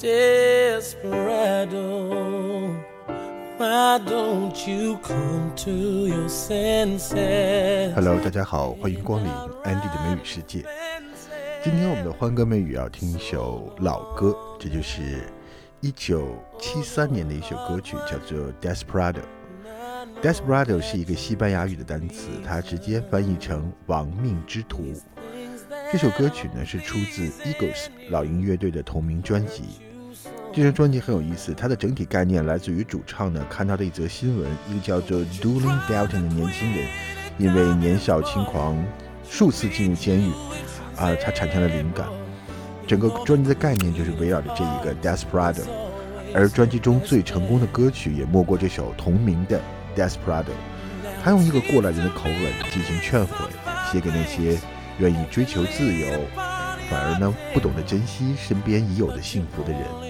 desperado. Why don't you come to your senses? Hello，大家好，欢迎光临 Andy 的美语世界。今天我们的欢歌美语要听一首老歌，这就是一九七三年的一首歌曲，叫做《Desperado》。Desperado 是一个西班牙语的单词，它直接翻译成“亡命之徒”。这首歌曲呢是出自 Eagles 老鹰乐队的同名专辑。这张专辑很有意思，它的整体概念来自于主唱呢看到的一则新闻，一个叫做 d u l i n Dalton 的年轻人因为年少轻狂数次进入监狱，啊，他产生了灵感。整个专辑的概念就是围绕着这一个 Desperado，而专辑中最成功的歌曲也莫过这首同名的 Desperado。他用一个过来人的口吻进行劝诲，写给那些。愿意追求自由，反而呢不懂得珍惜身边已有的幸福的人。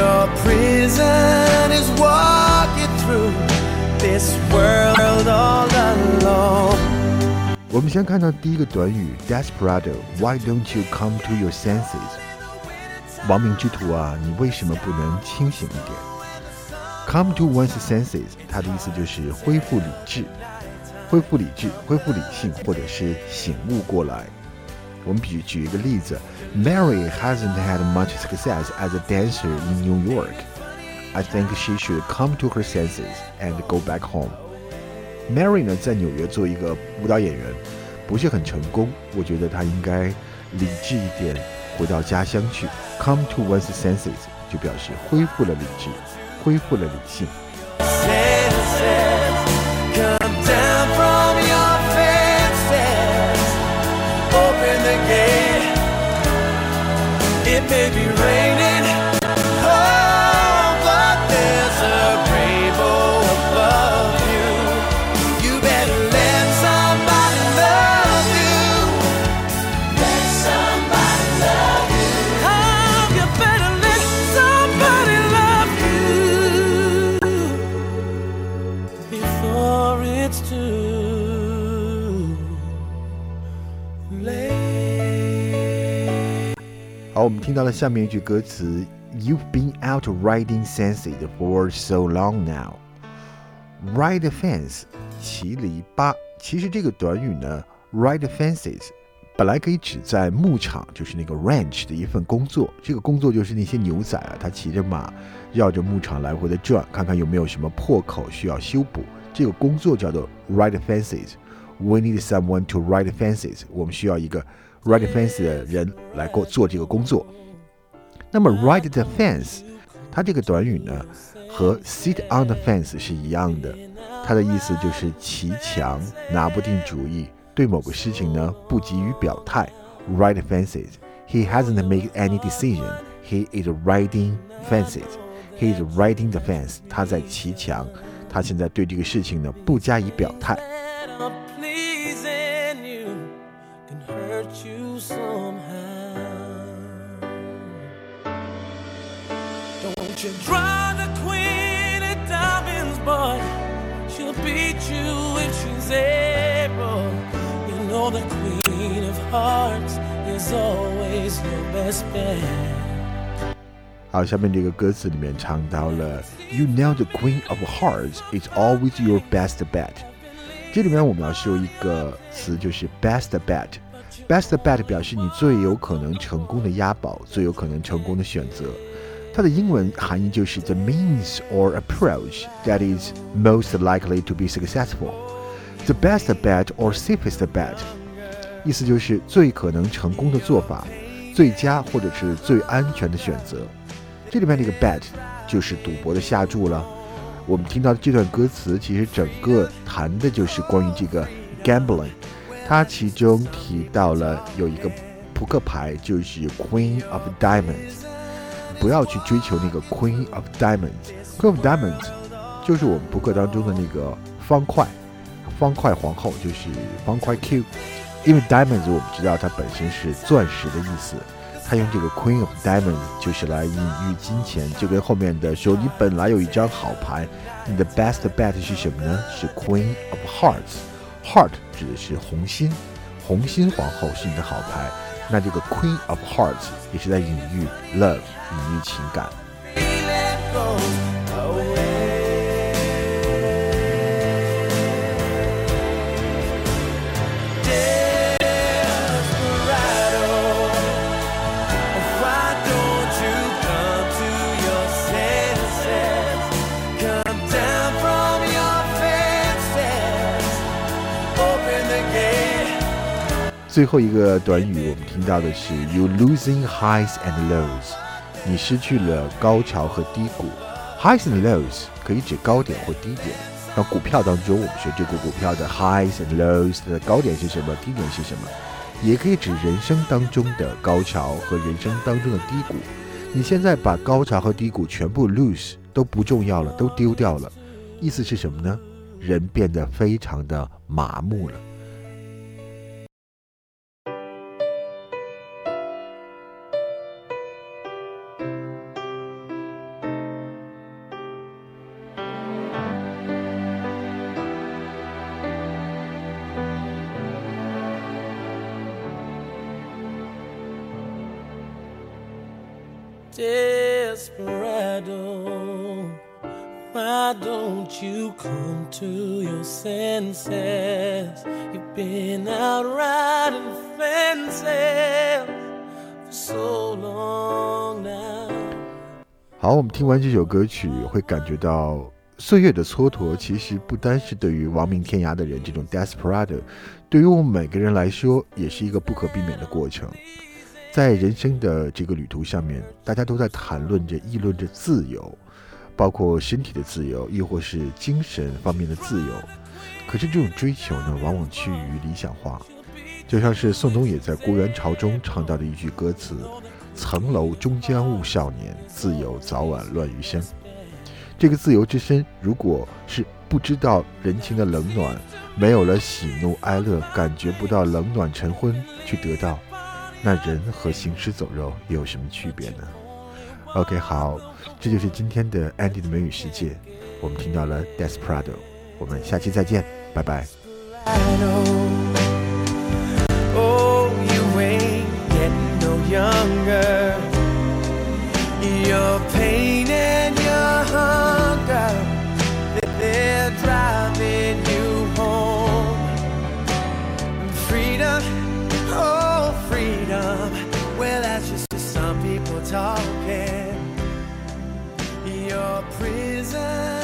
Your prison is walking through this world all alone. 我们先看到第一个短语 desperado。Why don't you come to your senses？亡命之徒啊，你为什么不能清醒一点？Come to one's senses，它的意思就是恢复理智。恢复理智、恢复理性，或者是醒悟过来。我们举举一个例子：Mary hasn't had much success as a dancer in New York. I think she should come to her senses and go back home. Mary 呢，在纽约做一个舞蹈演员，不是很成功。我觉得她应该理智一点，回到家乡去。Come to one's senses 就表示恢复了理智，恢复了理性。 It may be 好，我们听到了下面一句歌词：You've been out riding senses for so long now. Ride fence，骑篱笆。其实这个短语呢，ride fences，本来可以指在牧场，就是那个 ranch 的一份工作。这个工作就是那些牛仔啊，他骑着马绕着牧场来回的转，看看有没有什么破口需要修补。这个工作叫做 ride fences。We need someone to ride fences。我们需要一个。Ride the fence 的人来过做这个工作。那么 ride the fence，它这个短语呢，和 sit on the fence 是一样的，它的意思就是骑墙，拿不定主意，对某个事情呢不急于表态。Ride fences。He hasn't made any decision. He is riding fences. He is riding the fence. 他在骑墙，他现在对这个事情呢不加以表态。Don't you draw the queen of diamonds, boy. She'll beat you if she's able. You know the queen of hearts is always your best bet. 好，下面这个歌词里面唱到了 "You know the Queen of Hearts is always your best bet"。这里面我们要说一个词，就是 best bet。best bet 表示你最有可能成功的押宝，最有可能成功的选择。 它的英文含义就是 the means or approach that is most likely to be successful。The best bet or safest bet，意思就是最可能成功的做法，最佳或者是最安全的选择。这里面这个 bet 就是赌博的下注了。我们听到的这段歌词，其实整个谈的就是关于这个 gambling。它其中提到了有一个扑克牌就是 Queen of Diamonds，不要去追求那个 Queen of Diamonds。Queen of Diamonds 就是我们扑克当中的那个方块，方块皇后就是方块 Q。因为 Diamonds 我们知道它本身是钻石的意思，它用这个 Queen of Diamonds 就是来隐喻金钱，就跟后面的说你本来有一张好牌，你的 best bet 是什么呢？是 Queen of Hearts。Heart 指的是红心，红心皇后是你的好牌，那这个 Queen of Hearts 也是在隐喻 love，隐喻情感。最后一个短语，我们听到的是 "You losing highs and lows"，你失去了高潮和低谷。Highs and lows 可以指高点或低点。那股票当中，我们学这个股票的 highs and lows 的高点是什么，低点是什么，也可以指人生当中的高潮和人生当中的低谷。你现在把高潮和低谷全部 lose 都不重要了，都丢掉了，意思是什么呢？人变得非常的麻木了。Desperado, why don't you come to your senses? You've been out riding fences for so long now. 好，我们听完这首歌曲，会感觉到岁月的蹉跎，其实不单是对于亡命天涯的人这种 desperado，对于我们每个人来说，也是一个不可避免的过程。在人生的这个旅途上面，大家都在谈论着、议论着自由，包括身体的自由，亦或是精神方面的自由。可是这种追求呢，往往趋于理想化，就像是宋冬野在《郭元潮》中唱到的一句歌词：“层楼终将误少年，自由早晚乱余生。”这个自由之身，如果是不知道人情的冷暖，没有了喜怒哀乐，感觉不到冷暖晨昏，去得到。那人和行尸走肉又有什么区别呢？OK，好，这就是今天的 Andy 的美语世界。我们听到了 Desperado，我们下期再见，拜拜。talking. Your prison.